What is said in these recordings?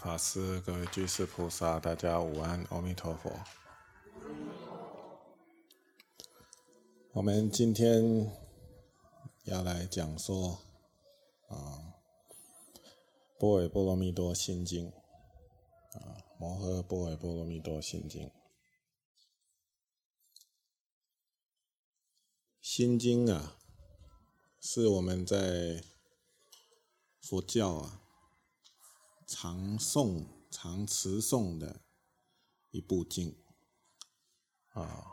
法师、各位居士菩萨，大家午安，阿弥陀佛。我们今天要来讲说啊，《波若波罗蜜多心经》啊，《摩诃波若波罗蜜多心经》。心经啊，是我们在佛教啊。常诵、常持诵的一部经啊，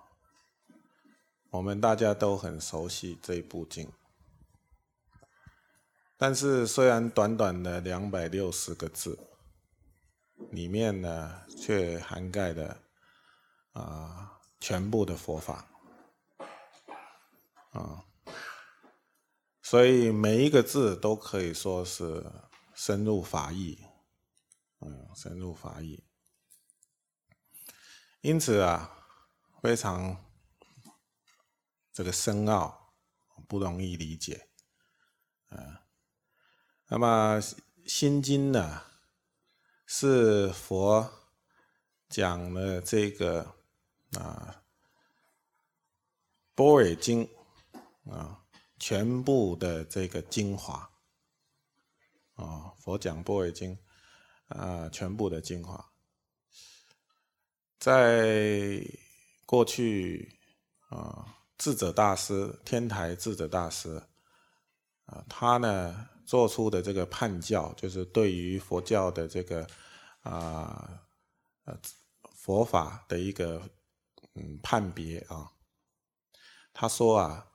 我们大家都很熟悉这一部经。但是，虽然短短的两百六十个字，里面呢，却涵盖了啊全部的佛法啊，所以每一个字都可以说是深入法义。嗯，深入法义，因此啊，非常这个深奥，不容易理解。啊，那么《心经》呢，是佛讲了这个啊《般若经》啊全部的这个精华。啊，佛讲《般若经》。啊，全部的精华，在过去啊，智者大师天台智者大师啊，他呢做出的这个判教，就是对于佛教的这个啊呃佛法的一个嗯判别啊。他说啊，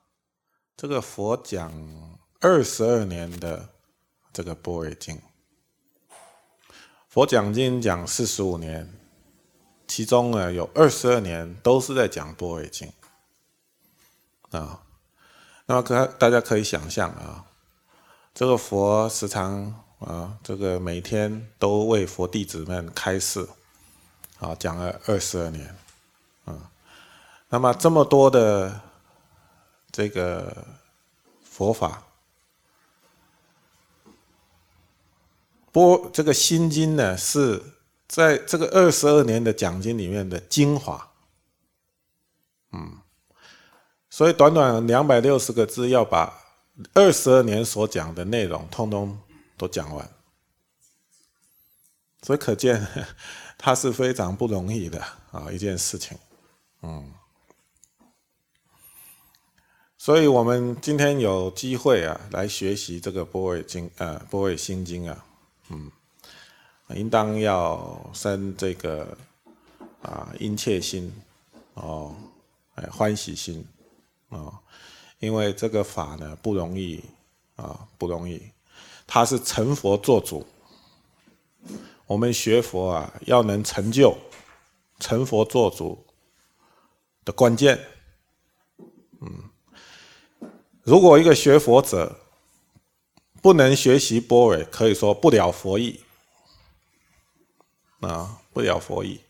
这个佛讲二十二年的这个般若经。佛讲经讲四十五年，其中呢有二十二年都是在讲般若经啊。那么可大家可以想象啊，这个佛时常啊，这个每天都为佛弟子们开示，啊，讲了二十二年，啊，那么这么多的这个佛法。波这个心经呢，是在这个二十二年的讲经里面的精华，嗯，所以短短两百六十个字，要把二十二年所讲的内容通通都讲完，所以可见它是非常不容易的啊一件事情，嗯，所以我们今天有机会啊来学习这个波若经呃波若心经啊。嗯，应当要生这个啊殷切心哦，哎欢喜心哦，因为这个法呢不容易啊不容易，它是成佛做主。我们学佛啊，要能成就成佛做主的关键。嗯，如果一个学佛者，不能学习般若，可以说不了佛意啊，不了佛意。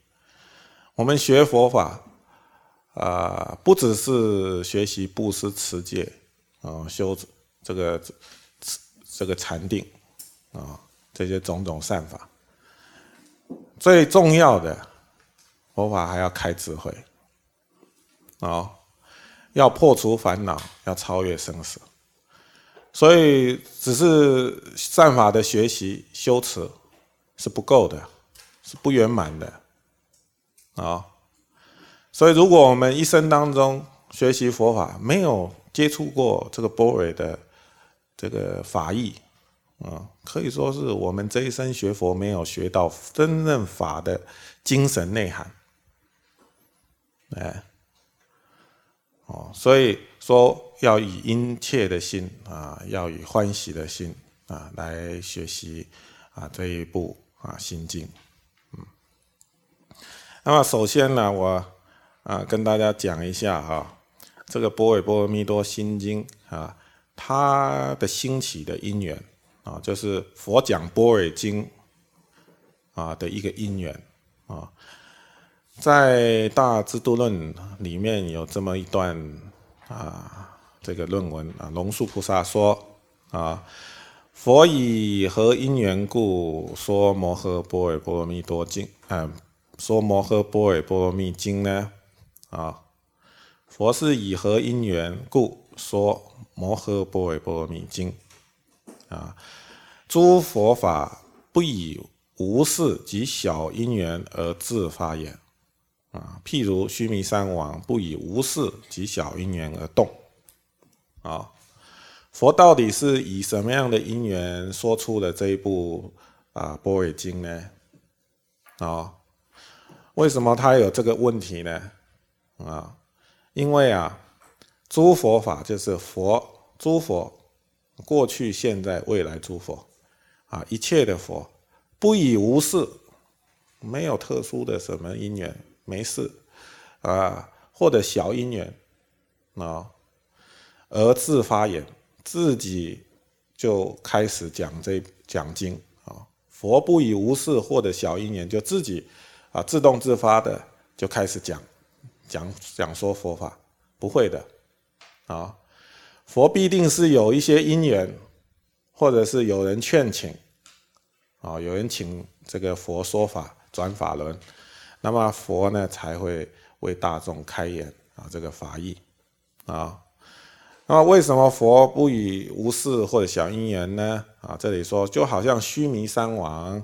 我们学佛法啊，不只是学习布施、持戒啊，修这个这个禅定啊，这些种种善法。最重要的，佛法还要开智慧啊，要破除烦恼，要超越生死。所以，只是善法的学习修持是不够的，是不圆满的啊。所以，如果我们一生当中学习佛法，没有接触过这个波若的这个法义啊，可以说是我们这一生学佛没有学到真正法的精神内涵。哎，哦，所以说。要以殷切的心啊，要以欢喜的心啊来学习啊这一部啊心经，嗯。那么首先呢，我啊跟大家讲一下哈，这个波若波罗蜜多心经啊，它的兴起的因缘啊，就是佛讲般若经啊的一个因缘啊，在大智度论里面有这么一段啊。这个论文啊，龙树菩萨说啊，佛以何因缘故说摩诃波若波罗蜜多经？嗯，说摩诃波若波罗蜜经呢？啊，佛是以何因缘故说摩诃波若波罗蜜经？啊，诸佛法不以无事及小因缘而自发言。啊，譬如须弥山王不以无事及小因缘而动。啊。佛到底是以什么样的因缘说出了这一部啊《般若经》呢？啊，为什么他有这个问题呢？啊，因为啊，诸佛法就是佛，诸佛过去、现在、未来诸佛啊，一切的佛不以无事，没有特殊的什么因缘，没事啊，或者小因缘啊，而自发言。自己就开始讲这讲经啊，佛不以无事或者小因缘，就自己啊自动自发的就开始讲讲讲说佛法，不会的啊，佛必定是有一些因缘，或者是有人劝请啊，有人请这个佛说法转法轮，那么佛呢才会为大众开演啊这个法义啊。那为什么佛不以无事或者小因缘呢？啊，这里说就好像须弥山王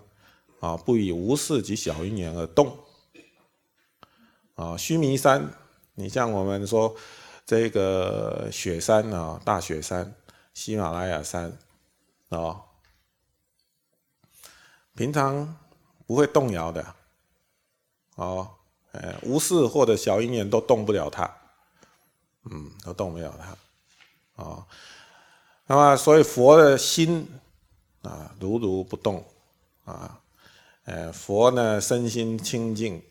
啊，不以无事及小因缘而动。啊，须弥山，你像我们说这个雪山啊，大雪山、喜马拉雅山啊，平常不会动摇的。哦，哎，无事或者小因缘都动不了它，嗯，都动不了它。啊，那么所以佛的心啊如如不动啊，呃佛呢身心清净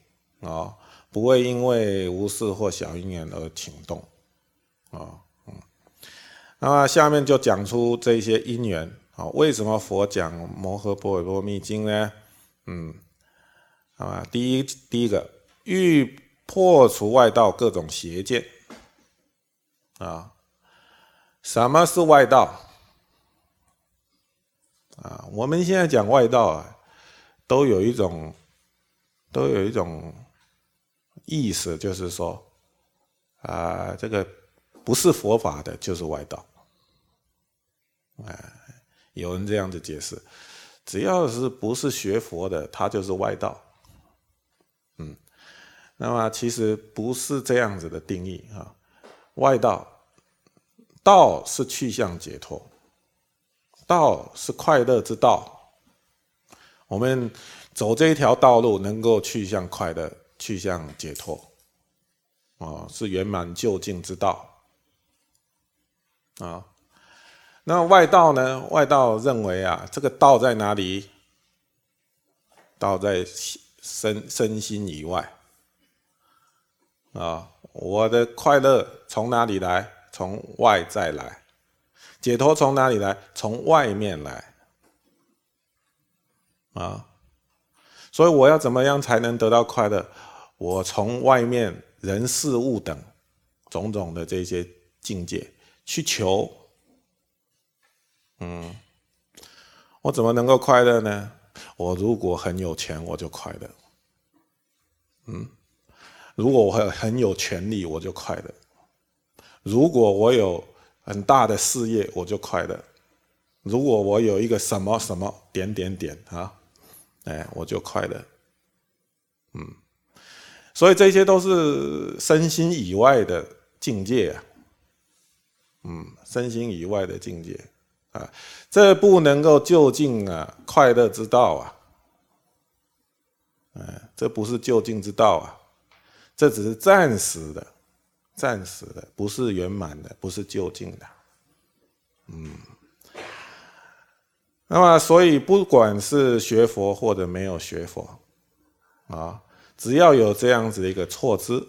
啊，不会因为无事或小因缘而请动啊，嗯，那么下面就讲出这些因缘啊，为什么佛讲摩诃波罗蜜经呢？嗯，啊，第一第一个欲破除外道各种邪见啊。什么是外道？啊，我们现在讲外道啊，都有一种，都有一种意思，就是说，啊，这个不是佛法的，就是外道。哎，有人这样子解释，只要是不是学佛的，他就是外道。嗯，那么其实不是这样子的定义啊，外道。道是去向解脱，道是快乐之道。我们走这一条道路，能够去向快乐，去向解脱，啊，是圆满究竟之道。啊，那外道呢？外道认为啊，这个道在哪里？道在身身心以外。啊，我的快乐从哪里来？从外在来，解脱从哪里来？从外面来啊！所以我要怎么样才能得到快乐？我从外面人事物等种种的这些境界去求，嗯，我怎么能够快乐呢？我如果很有钱，我就快乐。嗯，如果我很很有权利，我就快乐。如果我有很大的事业，我就快乐；如果我有一个什么什么点点点啊，哎，我就快乐。嗯，所以这些都是身心以外的境界啊。嗯，身心以外的境界啊，这不能够就近啊快乐之道啊。哎，这不是就近之道啊，这只是暂时的。暂时的，不是圆满的，不是究竟的，嗯。那么，所以不管是学佛或者没有学佛，啊，只要有这样子的一个错知，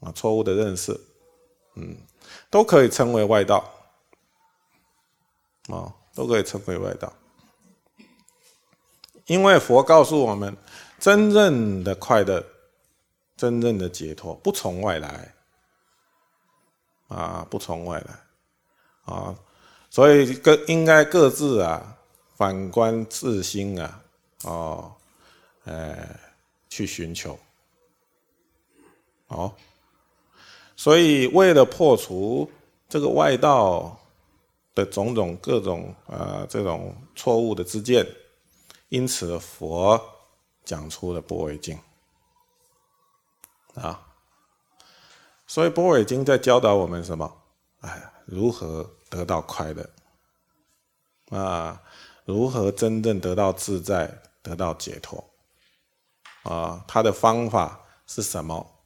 啊，错误的认识，嗯，都可以称为外道，啊，都可以称为外道。因为佛告诉我们，真正的快乐，真正的解脱，不从外来。啊，不从外来，啊，所以各应该各自啊反观自心啊，哦，呃，去寻求，哦，所以为了破除这个外道的种种各种啊这种错误的知见，因此佛讲出了不为经啊。所以般若经在教导我们什么？哎，如何得到快乐？啊，如何真正得到自在、得到解脱？啊，他的方法是什么？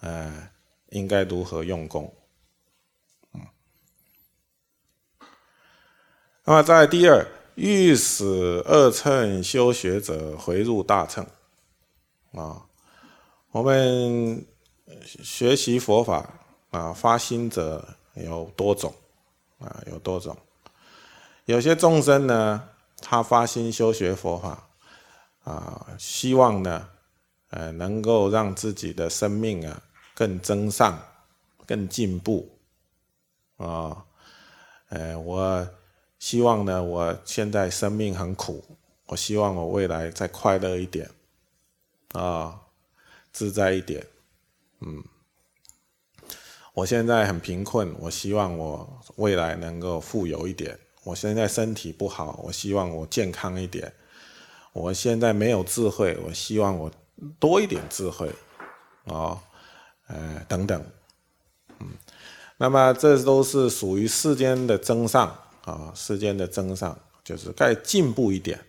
哎，应该如何用功？嗯。那么在第二，欲使二乘修学者回入大乘。啊，我们。学习佛法啊，发心者有多种啊，有多种。有些众生呢，他发心修学佛法啊，希望呢，呃，能够让自己的生命啊更增上、更进步啊。呃，我希望呢，我现在生命很苦，我希望我未来再快乐一点啊，自在一点。嗯，我现在很贫困，我希望我未来能够富有一点。我现在身体不好，我希望我健康一点。我现在没有智慧，我希望我多一点智慧，啊，呃，等等，嗯，那么这都是属于世间的增上啊，世间的增上就是该进步一点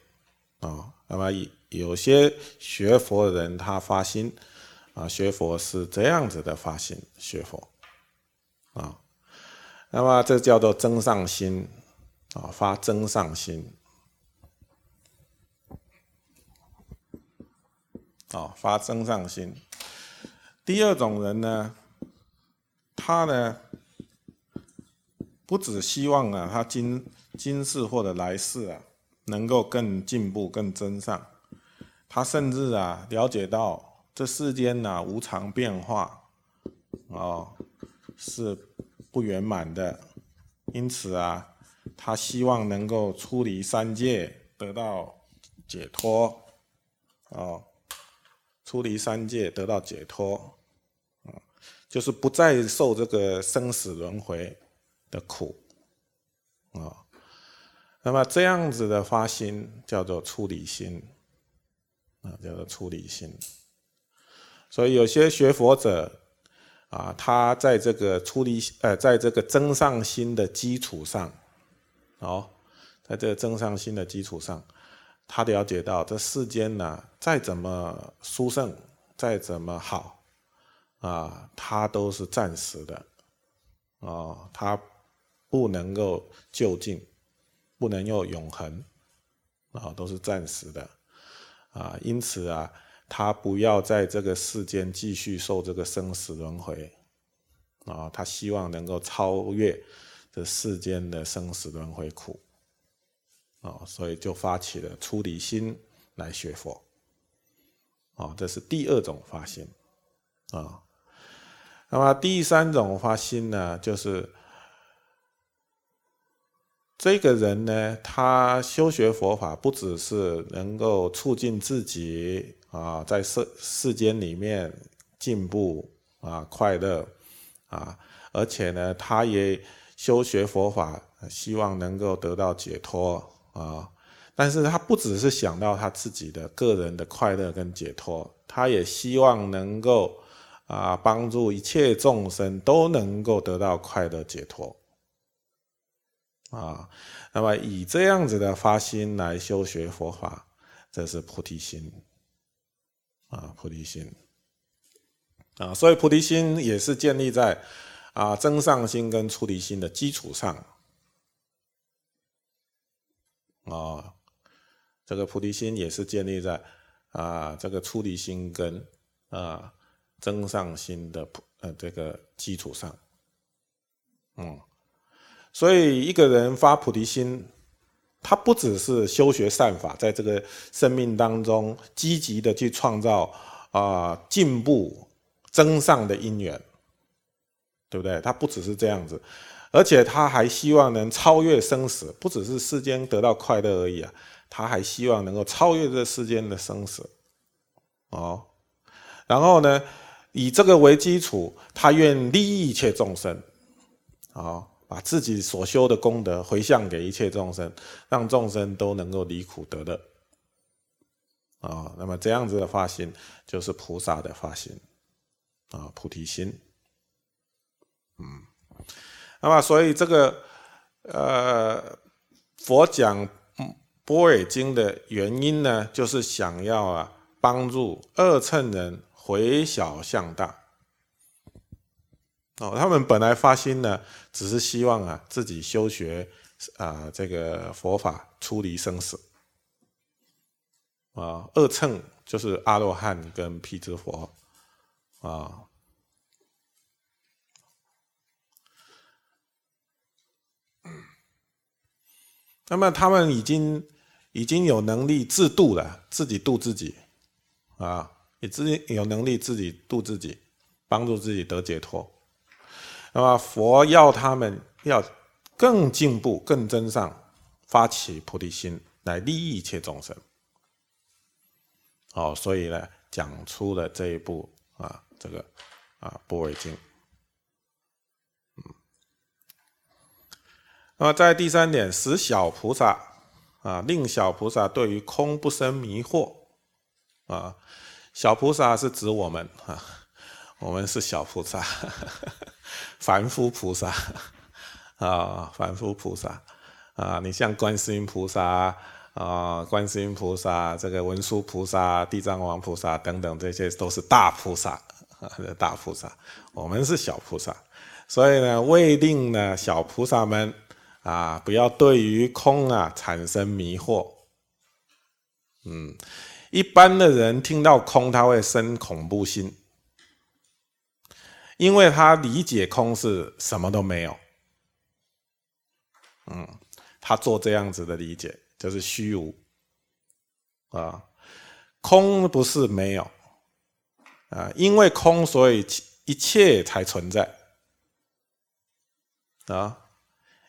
啊。那么有些学佛的人，他发心。啊，学佛是这样子的发心学佛，啊，那么这叫做增上心，啊，发增上心，啊，发增上心。第二种人呢，他呢，不只希望啊，他今今世或者来世啊，能够更进步、更增上，他甚至啊，了解到。这世间呢，无常变化，哦，是不圆满的，因此啊，他希望能够出离三界，得到解脱，哦，出离三界得到解脱，嗯，就是不再受这个生死轮回的苦，啊，那么这样子的发心叫做出离心，啊，叫做出离心。所以有些学佛者啊，他在这个出离呃，在这个增上心的基础上，哦，在这个增上心的基础上，他了解到这世间呢，再怎么殊胜，再怎么好，啊，它都是暂时的，啊，它不能够就近，不能够永恒，啊，都是暂时的，啊，因此啊。他不要在这个世间继续受这个生死轮回，啊，他希望能够超越这世间的生死轮回苦，啊，所以就发起了出离心来学佛，啊，这是第二种发心，啊，那么第三种发心呢，就是这个人呢，他修学佛法不只是能够促进自己。啊，在世世间里面进步啊，快乐啊，而且呢，他也修学佛法，希望能够得到解脱啊。但是他不只是想到他自己的个人的快乐跟解脱，他也希望能够啊，帮助一切众生都能够得到快乐解脱啊。那么以这样子的发心来修学佛法，这是菩提心。啊，菩提心啊，所以菩提心也是建立在啊增上心跟出离心的基础上啊。这个菩提心也是建立在啊这个出离心跟啊增上心的呃这个基础上。嗯，所以一个人发菩提心。他不只是修学善法，在这个生命当中积极的去创造啊进步增上的因缘，对不对？他不只是这样子而且他还希望能超越生死，不只是世间得到快乐而已啊，他还希望能够超越这世间的生死，哦，然后呢，以这个为基础，他愿利益一切众生，啊，把自己所修的功德回向给一切众生，让众生都能够离苦得乐，啊，那么这样子的发心就是菩萨的发心，啊，菩提心，嗯。那么，所以这个呃，佛讲《波尔经》的原因呢，就是想要啊，帮助二乘人回小向大。哦，他们本来发心呢，只是希望啊，自己修学啊，这个佛法出离生死。啊，二乘就是阿罗汉跟辟支佛啊。那么他们已经已经有能力自度了，自己度自己，啊，也自己有能力自己度自己，帮助自己得解脱。那么佛要他们要更进步、更增上，发起菩提心来利益一切众生。哦，所以呢，讲出了这一部啊，这个啊《般若经》。那么在第三点，使小菩萨啊，令小菩萨对于空不生迷惑啊。小菩萨是指我们啊，我们是小菩萨，凡夫菩萨啊，凡夫菩萨啊。你像观世音菩萨啊，观世音菩萨、这个文殊菩萨、地藏王菩萨等等，这些都是大菩萨，大菩萨。我们是小菩萨，所以呢，为令呢小菩萨们。啊，不要对于空啊产生迷惑。嗯，一般的人听到空，他会生恐怖心，因为他理解空是什么都没有。嗯，他做这样子的理解就是虚无。啊，空不是没有啊，因为空，所以一切才存在。啊。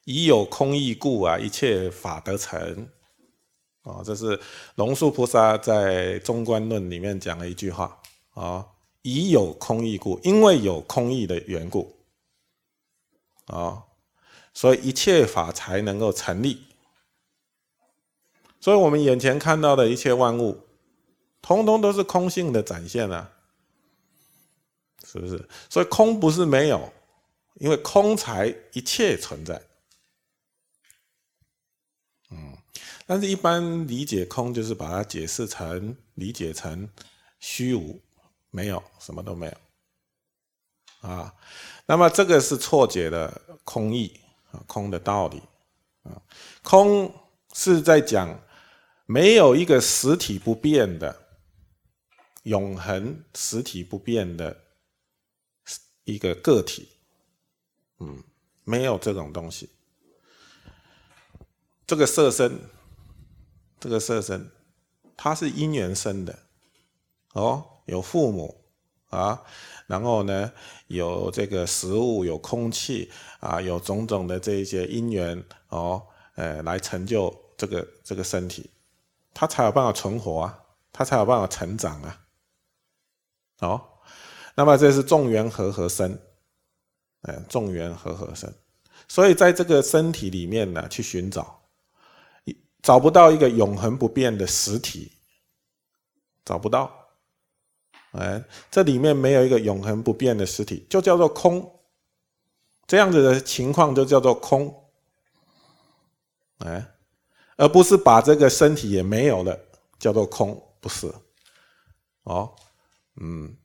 以有空义故啊，一切法得成。啊，这是龙树菩萨在《中观论》里面讲了一句话啊：以有空义故，因为有空义的缘故啊，所以一切法才能够成立。所以我们眼前看到的一切万物，通通都是空性的展现啊，是不是？所以空不是没有，因为空才一切存在。嗯但是，一般理解空就是把它解释成、理解成虚无，没有什么都没有啊。那么，这个是错解的空义啊，空的道理啊。空是在讲没有一个实体不变的、永恒实体不变的一个个体，嗯，没有这种东西。这个色身。这个色身，它是因缘生的，哦，有父母啊，然后呢，有这个食物，有空气啊，有种种的这一些因缘哦，呃，来成就这个这个身体，它才有办法存活啊，它才有办法成长啊，哦，那么这是众缘和合生，哎，众缘和合生，所以在这个身体里面呢，去寻找。找不到一个永恒不变的实体，找不到。哎，这里面没有一个永恒不变的实体，就叫做空。这样子的情况就叫做空。哎，而不是把这个身体也没有了，叫做空，不是。哦，嗯，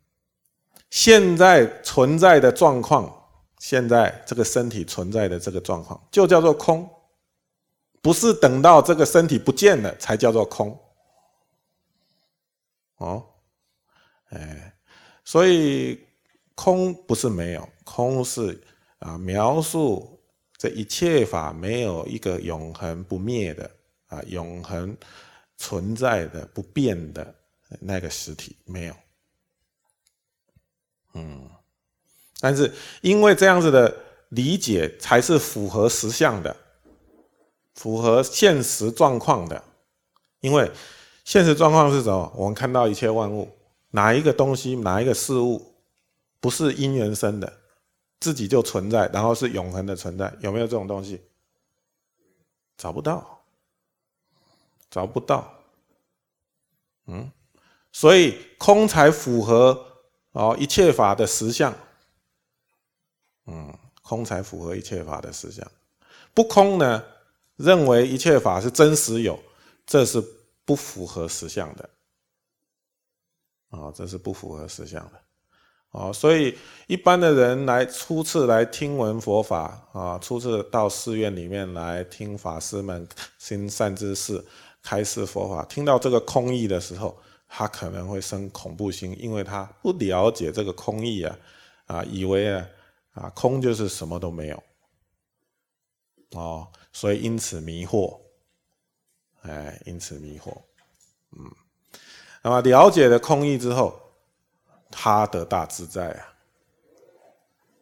现在存在的状况，现在这个身体存在的这个状况，就叫做空。不是等到这个身体不见了才叫做空，哦，哎，所以空不是没有，空是啊描述这一切法没有一个永恒不灭的啊永恒存在的不变的那个实体没有，嗯，但是因为这样子的理解才是符合实相的，符合现实状况的。因为现实状况是什么？我们看到一切万物，哪一个东西，哪一个事物，不是因缘生的，自己就存在，然后是永恒的存在？有没有这种东西？找不到，找不到。嗯，所以空才符合哦一切法的实相。嗯，空才符合一切法的实相。不空呢，认为一切法是真实有。这是不符合实相的，啊，这是不符合实相的，哦，所以一般的人来初次来听闻佛法啊，初次到寺院里面来听法师们行善知识开示佛法，听到这个空义的时候，他可能会生恐怖心，因为他不了解这个空义啊，啊，以为啊，啊，空就是什么都没有，哦，所以因此迷惑。哎，因此迷惑，嗯，那么了解了空义之后，他得大自在啊。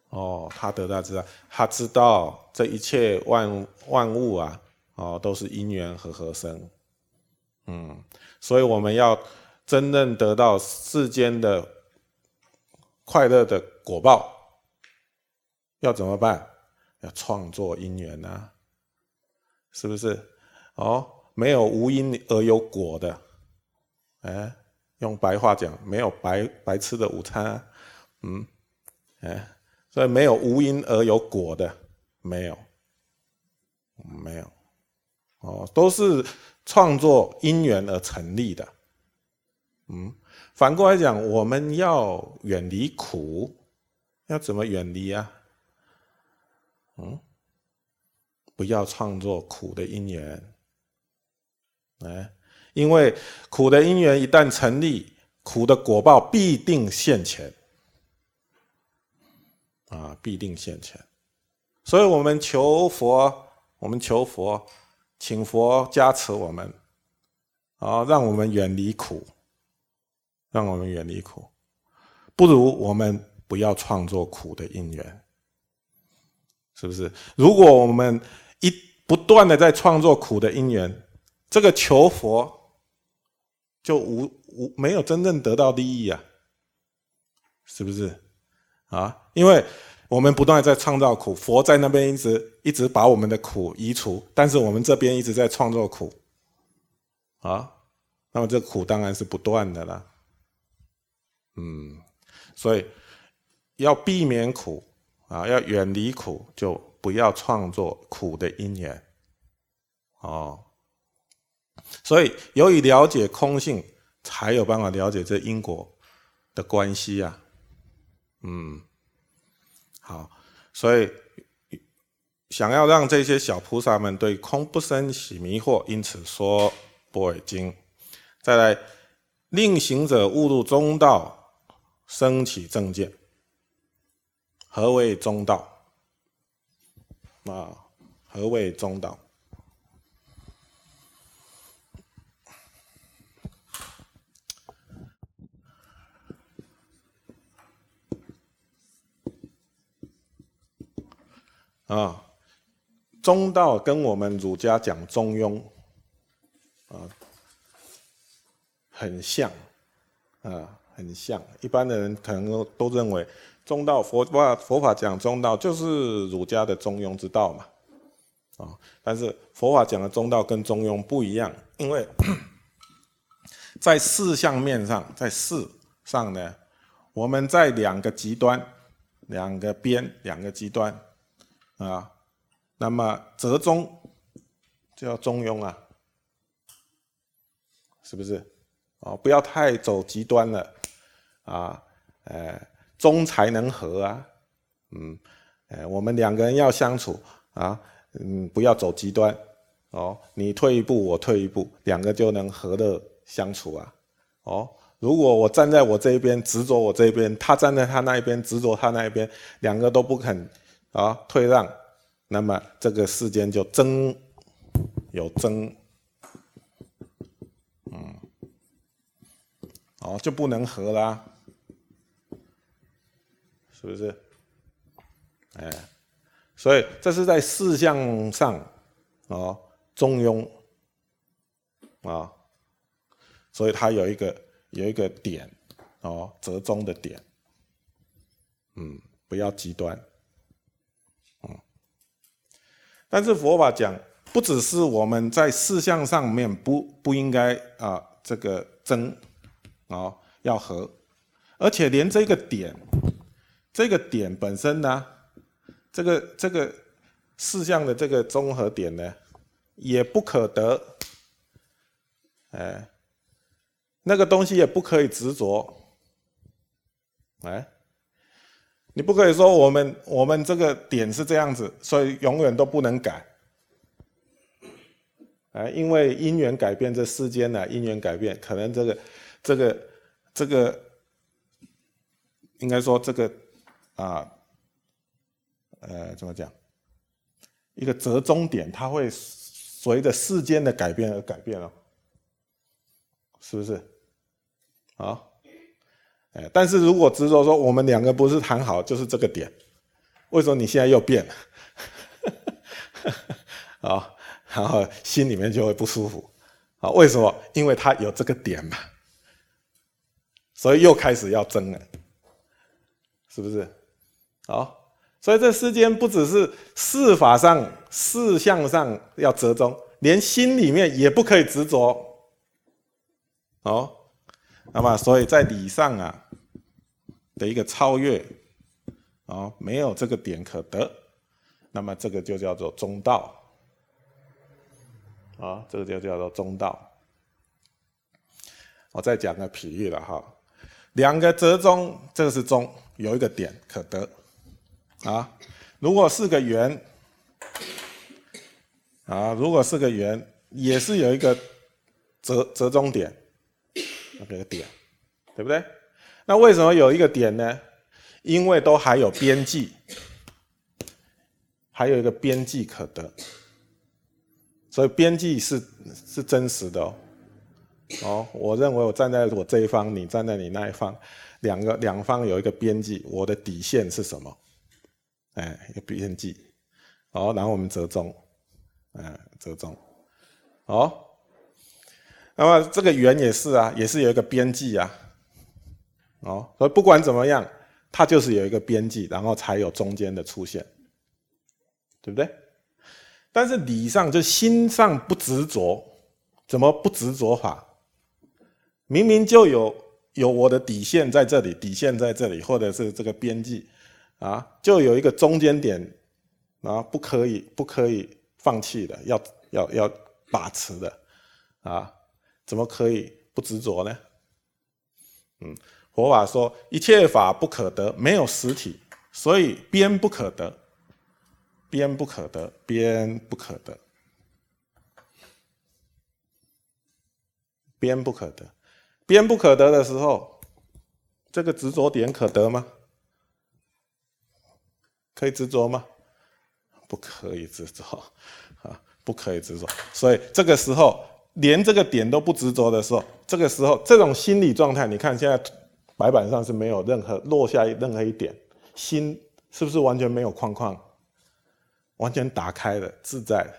哦，他得大自在，他知道这一切万万物啊，哦，都是因缘和合生，嗯，所以我们要真正得到世间的快乐的果报，要怎么办？要创作因缘呐，是不是？哦。没有无因而有果的，哎，用白话讲，没有白白吃的午餐，嗯，哎，所以没有无因而有果的，没有，没有，哦，都是创作因缘而成立的，嗯，反过来讲，我们要远离苦，要怎么远离啊？嗯，不要创作苦的因缘。哎，因为苦的因缘一旦成立，苦的果报必定现前，啊，必定现前。所以，我们求佛，我们求佛，请佛加持我们，啊，让我们远离苦，让我们远离苦。不如我们不要创作苦的因缘，是不是？如果我们一不断的在创作苦的因缘，这个求佛就无无没有真正得到利益啊，是不是啊？因为我们不断在创造苦，佛在那边一直一直把我们的苦移除，但是我们这边一直在创造苦啊，那么这苦当然是不断的了。嗯，所以要避免苦啊，要远离苦，就不要创作苦的因缘哦。所以，由于了解空性，才有办法了解这因果的关系呀。嗯，好，所以想要让这些小菩萨们对空不生起迷惑，因此说《般若经》。再来，令行者误入中道，升起正见。何为中道？啊，何为中道？啊，中道跟我们儒家讲中庸，啊，很像，啊，很像。一般的人可能都都认为中道佛法佛法讲中道就是儒家的中庸之道嘛，啊，但是佛法讲的中道跟中庸不一样，因为 在事相面上，在事上呢，我们在两个极端、两个边、两个极端。啊，那么折中就要中庸啊，是不是？哦，不要太走极端了啊，呃，中才能和啊，嗯，呃，我们两个人要相处啊，嗯，不要走极端哦，你退一步，我退一步，两个就能和乐相处啊，哦，如果我站在我这一边执着我这一边，他站在他那一边执着他那一边，两个都不肯。啊，退让，那么这个世间就争，有争，嗯，哦，就不能和啦，是不是？哎，所以这是在事项上哦中庸。啊，所以它有一个有一个点哦，折中的点，嗯，不要极端，嗯。但是佛法讲，不只是我们在事项上面不不应该啊这个争啊要和。而且连这个点，这个点本身呢，这个这个事项的这个综合点呢，也不可得，哎，那个东西也不可以执着，哎，你不可以说我们我们这个点是这样子，所以永远都不能改，哎，因为因缘改变，这世间呢因缘改变，可能这个这个这个。应该说这个啊，呃，怎么讲？一个折中点，它会随着世间的改变而改变哦，是不是？啊，哎，但是如果执着说我们两个不是谈好，就是这个点，为什么你现在又变了？啊，然后心里面就会不舒服啊？为什么？因为他有这个点嘛，所以又开始要争了。是不是？好，所以这世间不只是事法上、事项上要折中，连心里面也不可以执着。哦，那么所以在理上啊的一个超越，哦，没有这个点可得，那么这个就叫做中道。啊，这个就叫做中道。我再讲个比喻了哈。两个折中，这个是中，有一个点可得，啊，如果是个圆，啊，如果是个圆，也是有一个折折中点，那个点，对不对？那为什么有一个点呢？因为都还有边际，还有一个边际可得，所以边际是是真实的哦。哦，我认为我站在我这一方，你站在你那一方，两个两方有一个边际，我的底线是什么？哎，一个边际。好，然后我们折中，哎，折中。好，那么这个圆也是啊，也是有一个边际啊。哦，所以不管怎么样，它就是有一个边际，然后才有中间的出现，对不对？但是理上就心上不执着，怎么不执着法？明明就有有我的底线在这里，底线在这里，或者是这个边际，啊，就有一个中间点，啊，不可以不可以放弃的，要要要把持的，啊，怎么可以不执着呢？嗯，佛法说一切法不可得，没有实体，所以边不可得，边不可得，边不可得，边不可得。边不可得的时候，这个执着点可得吗？可以执着吗？不可以执着啊，不可以执着。所以这个时候，连这个点都不执着的时候，这个时候这种心理状态，你看现在白板上是没有任何落下任何一点，心是不是完全没有框框，完全打开了，自在了。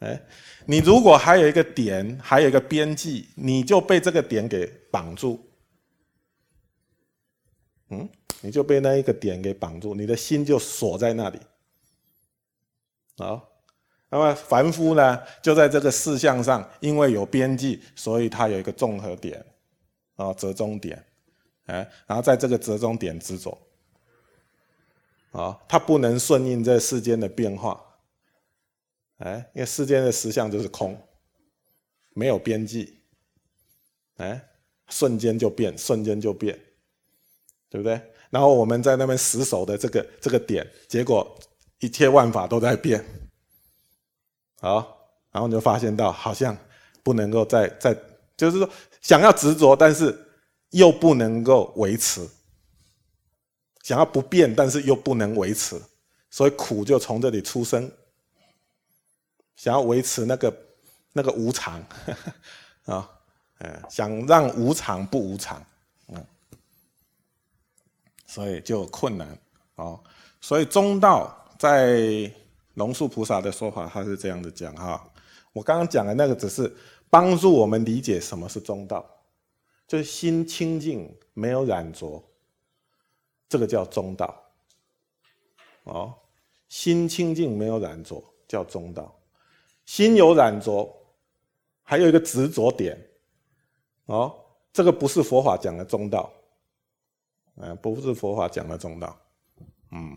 哎，你如果还有一个点，还有一个边际，你就被这个点给绑住。嗯，你就被那一个点给绑住，你的心就锁在那里。好，那么凡夫呢，就在这个事项上，因为有边际，所以它有一个综合点，啊，折中点，哎，然后在这个折中点执着，啊，它不能顺应这世间的变化。哎，因为世间的实相就是空，没有边际，哎，瞬间就变，瞬间就变，对不对？然后我们在那边死守的这个这个点，结果一切万法都在变，好，然后你就发现到好像不能够再再，就是说想要执着，但是又不能够维持，想要不变，但是又不能维持，所以苦就从这里出生。想要维持那个那个无常啊，嗯，想让无常不无常，嗯，所以就困难哦。所以中道在龙树菩萨的说法，他是这样子讲哈。我刚刚讲的那个只是帮助我们理解什么是中道，就是心清净，没有染着，这个叫中道。哦，心清净，没有染着，叫中道。心有染着，还有一个执着点，哦，这个不是佛法讲的中道，嗯，不是佛法讲的中道，嗯。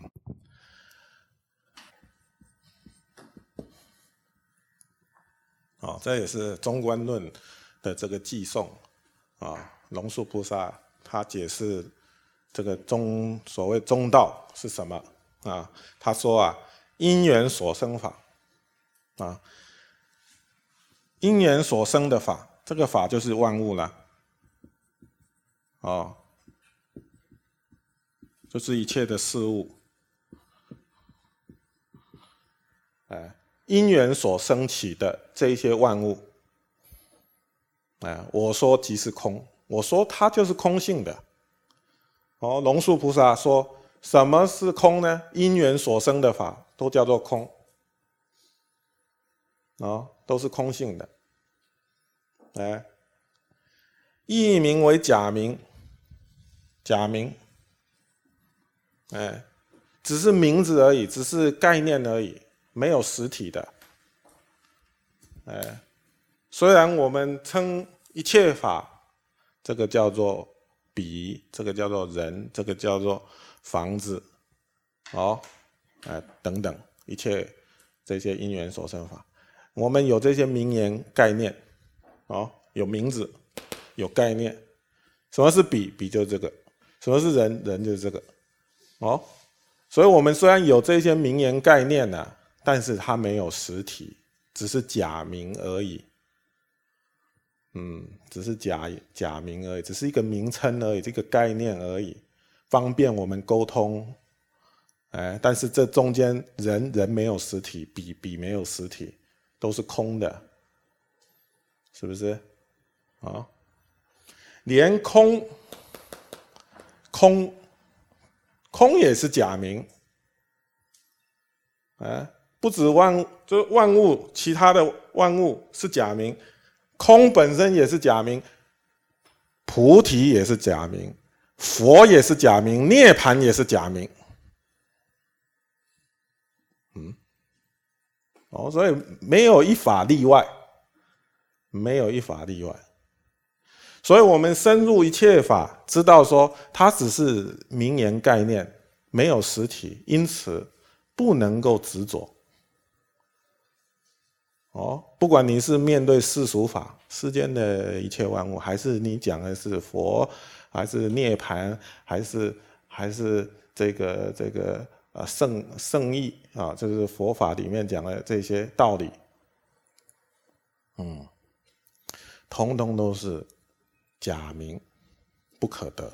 哦，这也是中观论的这个寄送啊。龙树菩萨他解释这个中所谓中道是什么啊？他说啊，因缘所生法啊，因缘所生的法，这个法就是万物了。哦，就是一切的事物，哎。因缘所生起的这些万物，哎，我说即是空，我说它就是空性的。哦，龙树菩萨说什么是空呢？因缘所生的法都叫做空，啊，都是空性的。哎，艺名为假名，假名，哎，只是名字而已，只是概念而已。没有实体的，哎，虽然我们称一切法，这个叫做笔，这个叫做人，这个叫做房子，哦，哎，等等，一切这些因缘所生法，我们有这些名言概念，哦，有名字，有概念。什么是笔？笔就是这个。什么是人？人就是这个。哦，所以我们虽然有这些名言概念呢。但是它没有实体，只是假名而已。嗯，只是假假名而已，只是一个名称而已，这个概念而已，方便我们沟通。哎，但是这中间人人没有实体，笔笔没有实体，都是空的，是不是？啊，连空空空也是假名，啊。不止万，就万物，其他的万物是假名，空本身也是假名，菩提也是假名，佛也是假名，涅槃也是假名。嗯，哦，所以没有一法例外，没有一法例外。所以我们深入一切法，知道说它只是名言概念，没有实体，因此不能够执着。哦，不管你是面对世俗法、世间的一切万物，还是你讲的是佛，还是涅槃，还是还是这个这个呃圣圣意啊，就是佛法里面讲的这些道理，嗯，通通都是假名，不可得。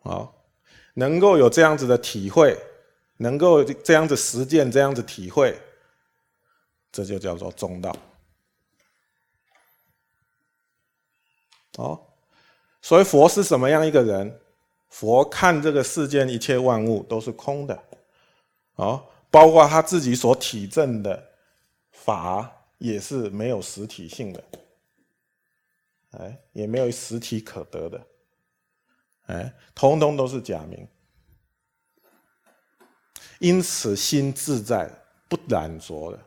好，能够有这样子的体会，能够这样子实践，这样子体会。这就叫做中道，哦，所以佛是什么样一个人？佛看这个世间一切万物都是空的，哦，包括他自己所体证的法也是没有实体性的，哎，也没有实体可得的，哎，通通都是假名，因此心自在不染着的。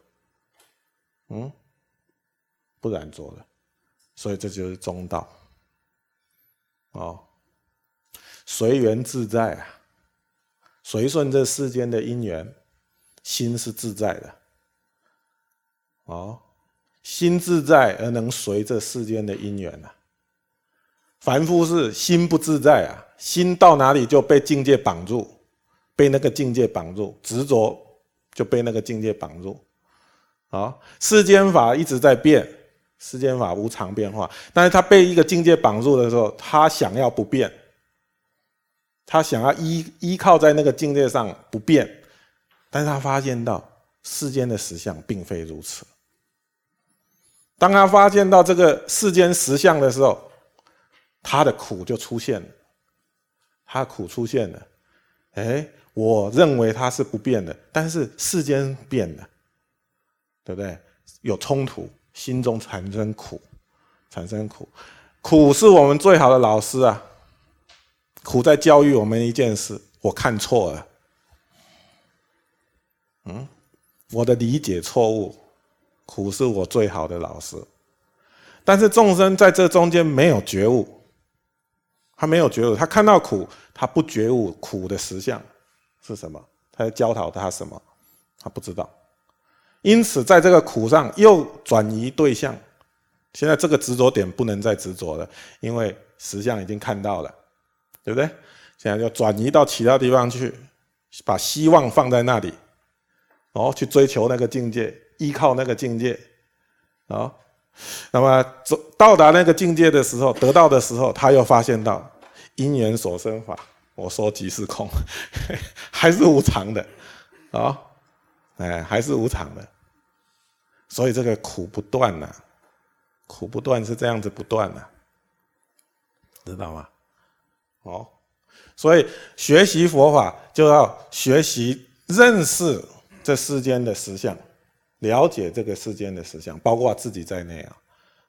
嗯，不然做的，所以这就是中道。哦，随缘自在啊，随顺这世间的因缘，心是自在的。哦，心自在而能随这世间的因缘啊。凡夫是心不自在啊，心到哪里就被境界绑住，被那个境界绑住，执着就被那个境界绑住。啊，世间法一直在变，世间法无常变化。但是他被一个境界绑住的时候，他想要不变，他想要依依靠在那个境界上不变，但是他发现到世间的实相并非如此。当他发现到这个世间实相的时候，他的苦就出现了，他苦出现了。哎，我认为它是不变的，但是世间变了，对不对？有冲突，心中产生苦，产生苦，苦是我们最好的老师啊！苦在教育我们一件事，我看错了，嗯，我的理解错误，苦是我最好的老师。但是众生在这中间没有觉悟，他没有觉悟，他看到苦，他不觉悟苦的实相是什么，他在教导他什么，他不知道。因此，在这个苦上又转移对象。现在这个执着点不能再执着了，因为实相已经看到了，对不对？现在就转移到其他地方去，把希望放在那里，哦，去追求那个境界，依靠那个境界，啊。那么走到达那个境界的时候，得到的时候，他又发现到因缘所生法，我说即是空，还是无常的，啊，哎，还是无常的。所以这个苦不断呐，苦不断是这样子不断的，知道吗？哦，所以学习佛法就要学习认识这世间的实相。了解这个世间的实相，包括自己在内啊，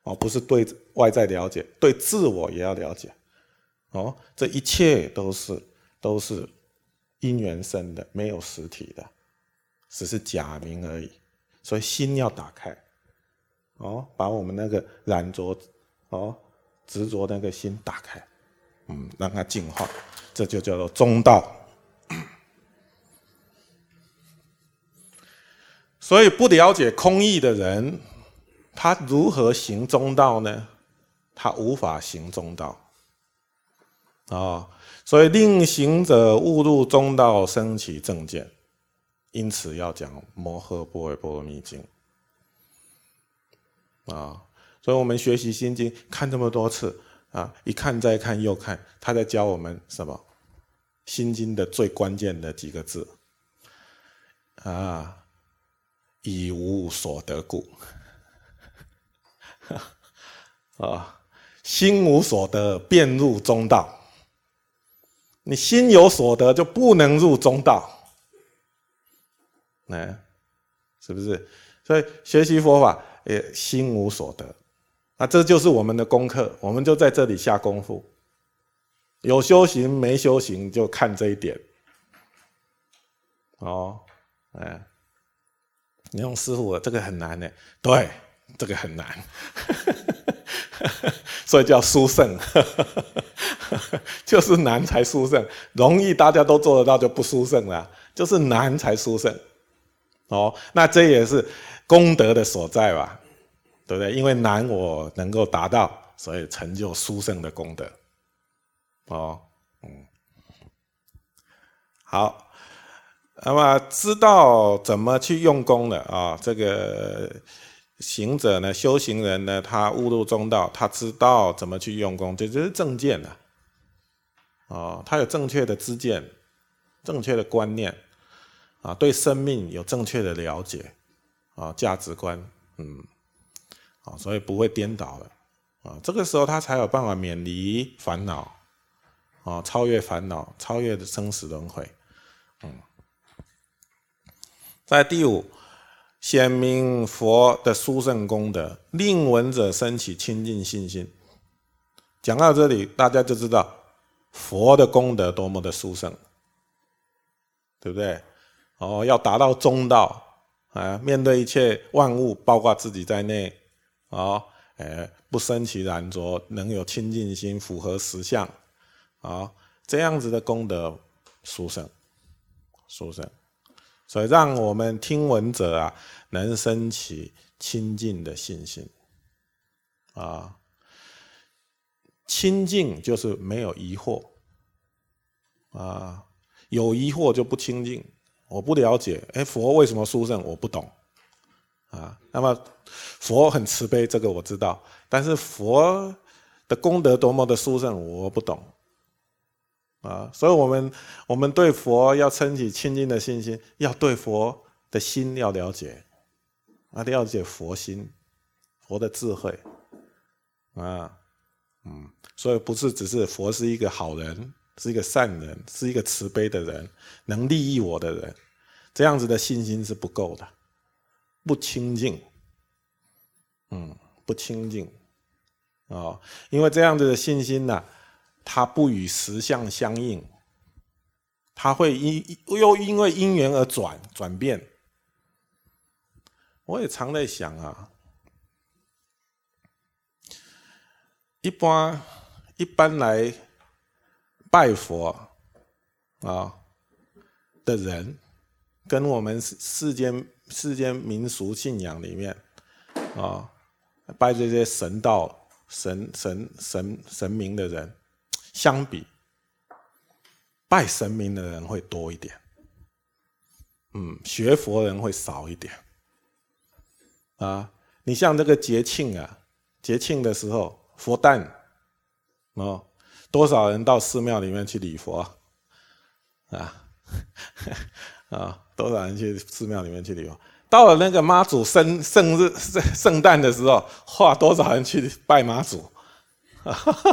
哦，不是对外在了解，对自我也要了解，哦，这一切都是都是因缘生的，没有实体的，只是假名而已。所以心要打开，哦，把我们那个染着哦执着那个心打开，嗯，让它净化，这就叫做中道。所以不了解空义的人，他如何行中道呢？他无法行中道啊！所以令行者误入中道，升起正见。因此要讲《摩诃波若波罗蜜经》啊！所以我们学习心经，看这么多次啊，一看再看又看，他在教我们什么？心经的最关键的几个字啊！以无所得故，啊，心无所得，便入中道。你心有所得，就不能入中道。哎，是不是？所以学习佛法，也心无所得，啊，这就是我们的功课。我们就在这里下功夫，有修行没修行，就看这一点。哦，哎。你用师傅，这个很难的，对，这个很难，所以叫殊胜，就是难才殊胜，容易大家都做得到就不殊胜了，就是难才殊胜。哦，那这也是功德的所在吧，对不对？因为难我能够达到，所以成就殊胜的功德。哦，嗯，好。那么知道怎么去用功的啊？这个行者呢，修行人呢，他误入中道，他知道怎么去用功，这就是正见了。哦，他有正确的知见，正确的观念，啊，对生命有正确的了解，啊，价值观，嗯，啊，所以不会颠倒了，啊，这个时候他才有办法免离烦恼，啊，超越烦恼，超越的生死轮回，嗯。在第五，显明佛的殊胜功德，令闻者生起清净信心。讲到这里，大家就知道佛的功德多么的殊胜，对不对？哦，要达到中道啊，面对一切万物，包括自己在内，啊，哎，不生起染着，能有清净心，符合实相，啊，这样子的功德殊胜，殊胜。所以，让我们听闻者啊，能升起清净的信心啊。清净就是没有疑惑啊，有疑惑就不清净。我不了解，哎，佛为什么殊胜？我不懂啊。那么，佛很慈悲，这个我知道，但是佛的功德多么的殊胜，我不懂。啊，所以，我们我们对佛要撑起清净的信心，要对佛的心要了解，啊，了解佛心，佛的智慧，啊，嗯，所以不是只是佛是一个好人，是一个善人，是一个慈悲的人，能利益我的人，这样子的信心是不够的，不清净，嗯，不清净，哦，因为这样子的信心呢，它不与实相相应，它会因又因为因缘而转转变。我也常在想啊，一般一般来。拜佛啊的人，跟我们世世间世间民俗信仰里面啊拜这些神道、神神神神明的人相比，拜神明的人会多一点。嗯，学佛人会少一点。啊，你像这个节庆啊，节庆的时候，佛诞哦。多少人到寺庙里面去礼佛啊？啊，多少人去寺庙里面去礼佛？到了那个妈祖生生日、圣圣诞的时候，哇，多少人去拜妈祖？哈哈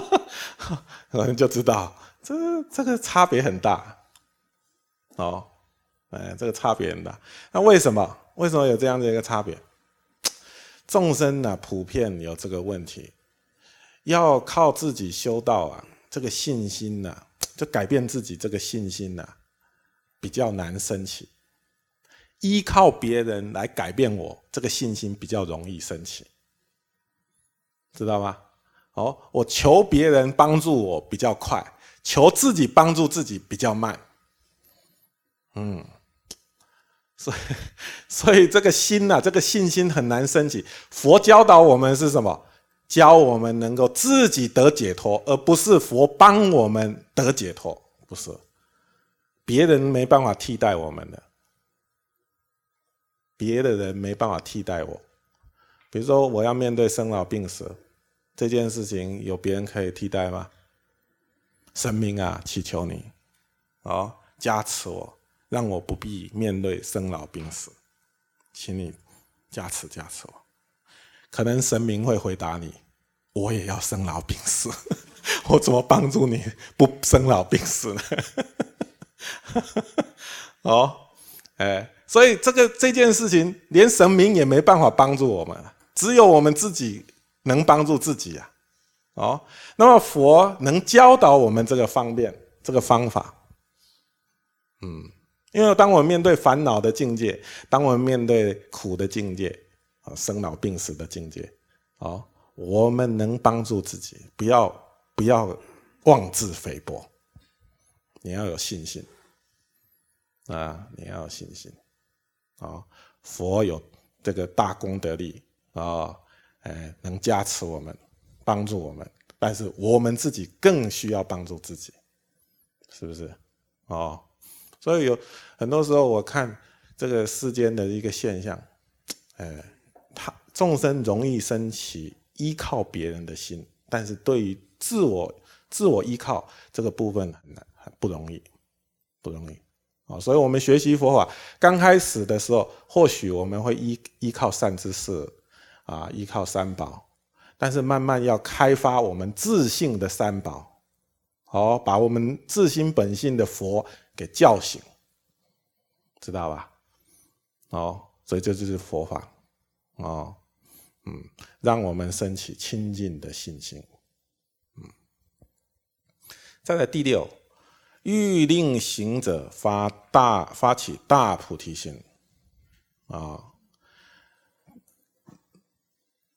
哈可能就知道这这个差别很大。哦，哎，这个差别很大。那为什么？为什么有这样的一个差别？众生呢，普遍有这个问题，要靠自己修道啊。这个信心呢，就改变自己这个信心呢，比较难升起。依靠别人来改变我这个信心比较容易升起，知道吗？哦，我求别人帮助我比较快，求自己帮助自己比较慢。嗯，所以所以这个心呐，这个信心很难升起。佛教导我们是什么？教我们能够自己得解脱，而不是佛帮我们得解脱，不是别人没办法替代我们的，别的人没办法替代我。比如说，我要面对生老病死这件事情，有别人可以替代吗？神明啊，祈求你，哦，加持我，让我不必面对生老病死，请你加持加持我。可能神明会回答你。我也要生老病死，我怎么帮助你不生老病死呢？哦，哎，所以这个这件事情，连神明也没办法帮助我们，只有我们自己能帮助自己啊。哦，那么佛能教导我们这个方便这个方法，嗯，因为当我们面对烦恼的境界，当我们面对苦的境界啊，生老病死的境界，啊。我们能帮助自己，不要不要妄自菲薄，你要有信心啊！你要有信心啊！佛有这个大功德力啊，哎，能加持我们，帮助我们。但是我们自己更需要帮助自己，是不是？哦，所以有很多时候我看这个世间的一个现象，哎，众生容易升起。依靠别人的心，但是对于自我自我依靠这个部分很难，很不容易，不容易啊！所以，我们学习佛法刚开始的时候，或许我们会依依靠善知识啊，依靠三宝，但是慢慢要开发我们自信的三宝，哦，把我们自心本性的佛给叫醒，知道吧？哦，所以这就是佛法，哦。嗯，让我们升起清净的信心。嗯，再来第六，欲令行者发大发起大菩提心。啊，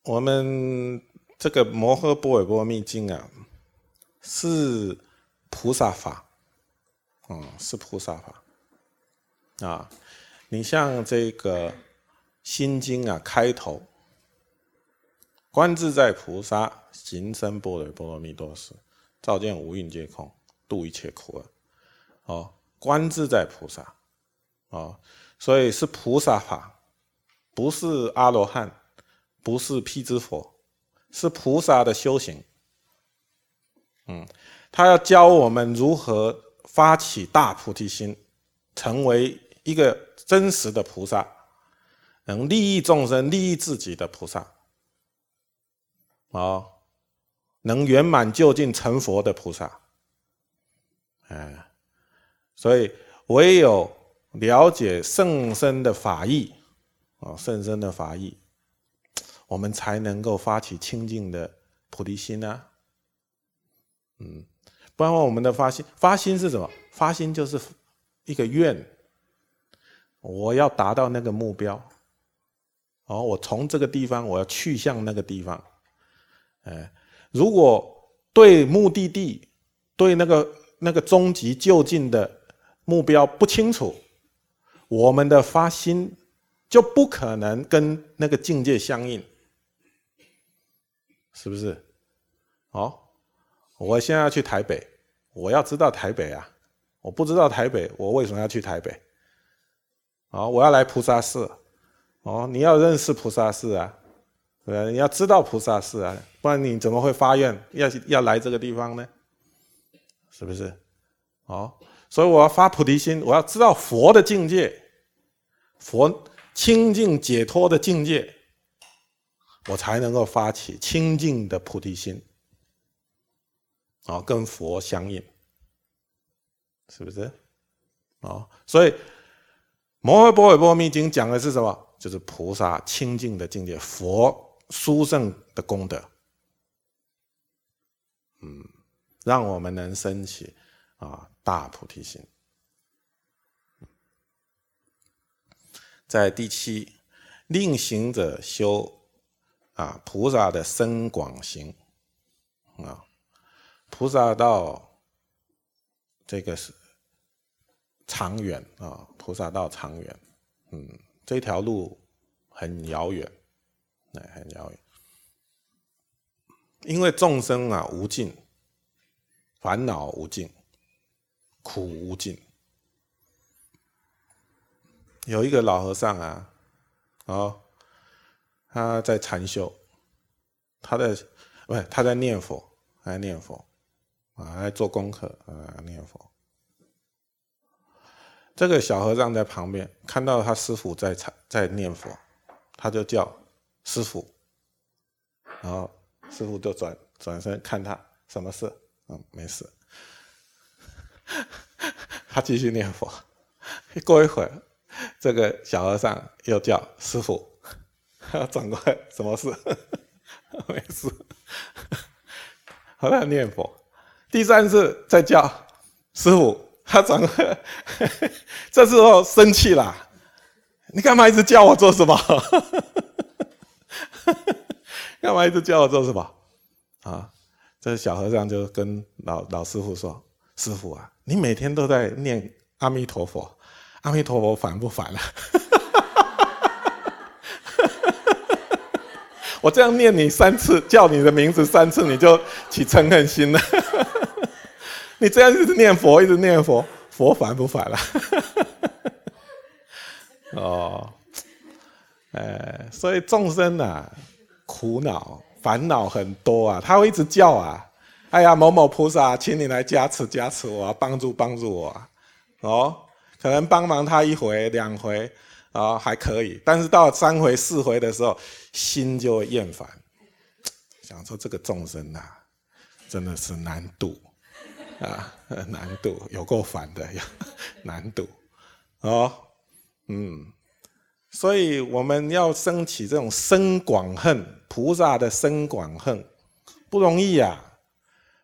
我们这个摩诃般若波罗蜜经啊，是菩萨法，嗯，是菩萨法。啊，你像这个心经啊，开头。观自在菩萨行深般若波罗蜜多时，照见五蕴皆空，度一切苦厄。哦，观自在菩萨，哦，所以是菩萨法，不是阿罗汉，不是辟支佛，是菩萨的修行。嗯，他要教我们如何发起大菩提心，成为一个真实的菩萨，能利益众生、利益自己的菩萨。哦，能圆满就近成佛的菩萨，哎，所以唯有了解圣僧的法义，啊，圣僧的法义，我们才能够发起清净的菩提心啊。嗯，不然我们的发心，发心是什么？发心就是一个愿，我要达到那个目标。哦，我从这个地方，我要去向那个地方。哎，如果对目的地、对那个那个终极就近的目标不清楚，我们的发心就不可能跟那个境界相应，是不是？哦，我现在要去台北，我要知道台北啊，我不知道台北，我为什么要去台北？哦，我要来菩萨寺。哦，你要认识菩萨寺啊，对你要知道菩萨是啊，不然你怎么会发愿要要来这个地方呢？是不是？哦，所以我要发菩提心，我要知道佛的境界，佛清净解脱的境界，我才能够发起清净的菩提心，啊，跟佛相应，是不是？哦，所以《摩诃般若波罗蜜经》讲的是什么？就是菩萨清净的境界，佛殊胜的功德，嗯，让我们能升起啊大菩提心。在第七，令行者修啊菩萨的深广行啊，菩萨道这个是长远啊，菩萨道长远，嗯。这条路很遥远，哎，很遥远。因为众生啊无尽，烦恼无尽，苦无尽。有一个老和尚啊，哦，他在禅修，他在不他在念佛，他在念佛啊，在做功课啊，念佛。这个小和尚在旁边看到他师傅在禅在念佛，他就叫师傅，然后师傅就转转身看他，什么事？嗯，没事。他继续念佛。过一会儿，这个小和尚又叫师傅，转过来，什么事？没事。和尚念佛。第三次再叫师傅。他转过来，这时候生气了，你干嘛一直叫我做什么？干嘛一直叫我做什么？啊，这小和尚就跟老老师傅说：“师傅啊，你每天都在念阿弥陀佛，阿弥陀佛烦不烦啊？我这样念你三次，叫你的名字三次，你就起嗔恨心了。”你这样一直念佛，一直念佛，佛烦不烦了？哦，哎，所以众生啊，苦恼、烦恼很多啊，他会一直叫啊，哎呀，某某菩萨，请你来加持加持我，帮助帮助我，哦，可能帮忙他一回两回啊还可以，但是到三回四回的时候，心就会厌烦，想说这个众生呐，真的是难度。啊，难度有够烦的，难度。哦，嗯，所以我们要升起这种深广恨，菩萨的深广恨不容易啊，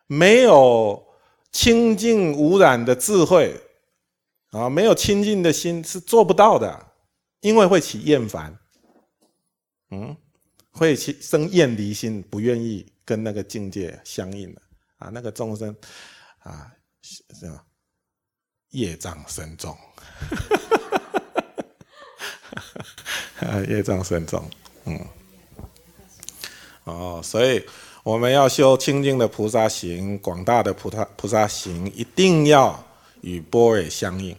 没有清净无染的智慧啊，没有清净的心是做不到的，因为会起厌烦，嗯，会起生厌离心，不愿意跟那个境界相应的啊，那个众生。啊，是吧？业障深重，业障深重，嗯，哦，所以我们要修清净的菩萨行，广大的菩萨菩萨行，一定要与波尔相应，